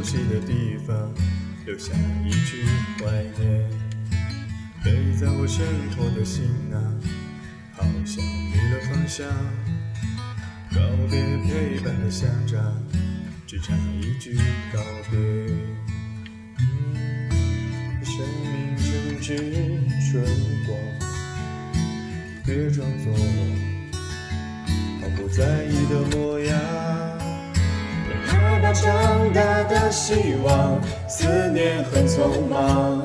熟悉的地方留下一句怀念，背在我身后的行囊好像迷了方向，告别陪伴的乡长，只差一句告别。生命正值春光。别装作毫不在意的模样，长大的希望，思念很匆忙。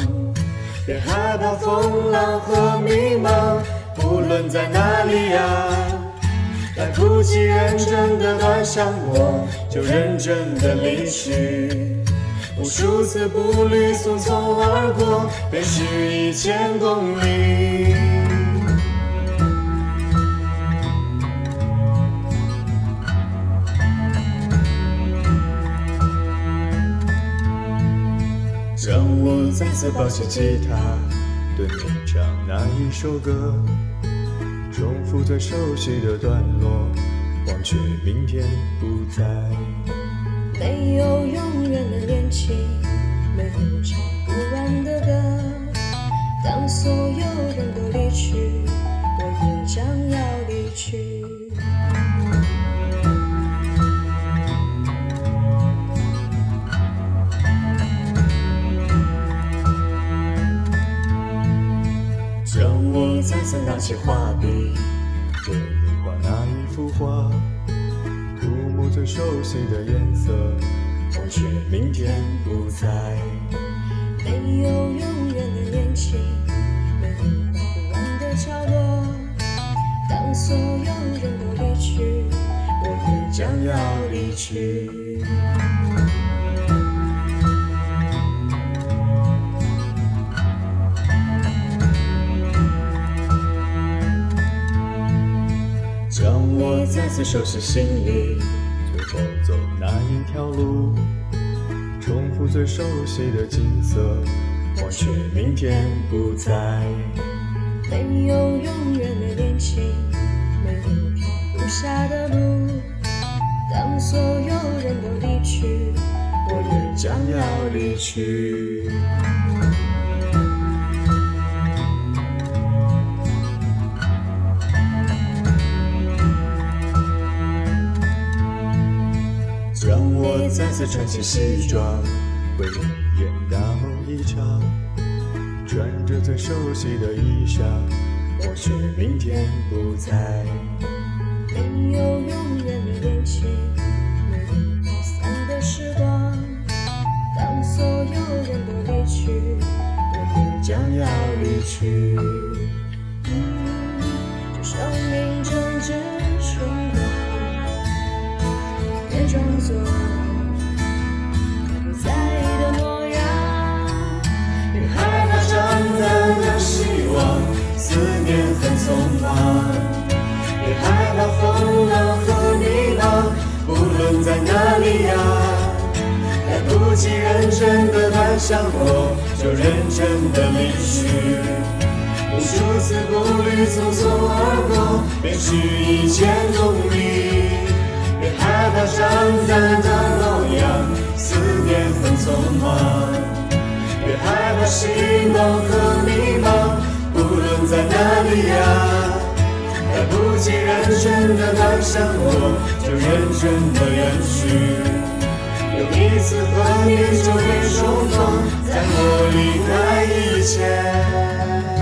别害怕风浪和迷茫，不论在哪里呀。来不及认真的端上我，就认真的离去。无数次步履匆匆而过，便是一千公里。让我再次抱起吉他，对你唱那一首歌，重复最熟悉的段落，忘却明天不在。没有永远的恋情，没有唱不完的歌。当所有人都离去，我再次拿起画笔，为你画那一幅画，涂抹最熟悉的颜色，忘却明天不在。没有永远的恋情，没有画不完的角落。当所有人都离去，我也将要离去。我再次收拾行李，最后走那一条路，重复最熟悉的景色，忘却明天不在。没有永远的恋情，没有停不下的路。当所有人都离去，我也将要离去。再次穿起西装，为你演大梦一场，穿着最熟悉的衣裳，或许明天不在。没有永远的恋情，没有离散的时光。当所有人都离去，我也将要离去。这生命正值春光，别装作不及认真的端详我，就认真的离去。无数次步履匆匆而过，便是一千公里。别害怕长大的模样，思念很匆忙。别害怕希望和迷茫，不论在哪里呀。来不及认真的端详我，就认真的远去。有一次和你就会重逢，在我离开以前。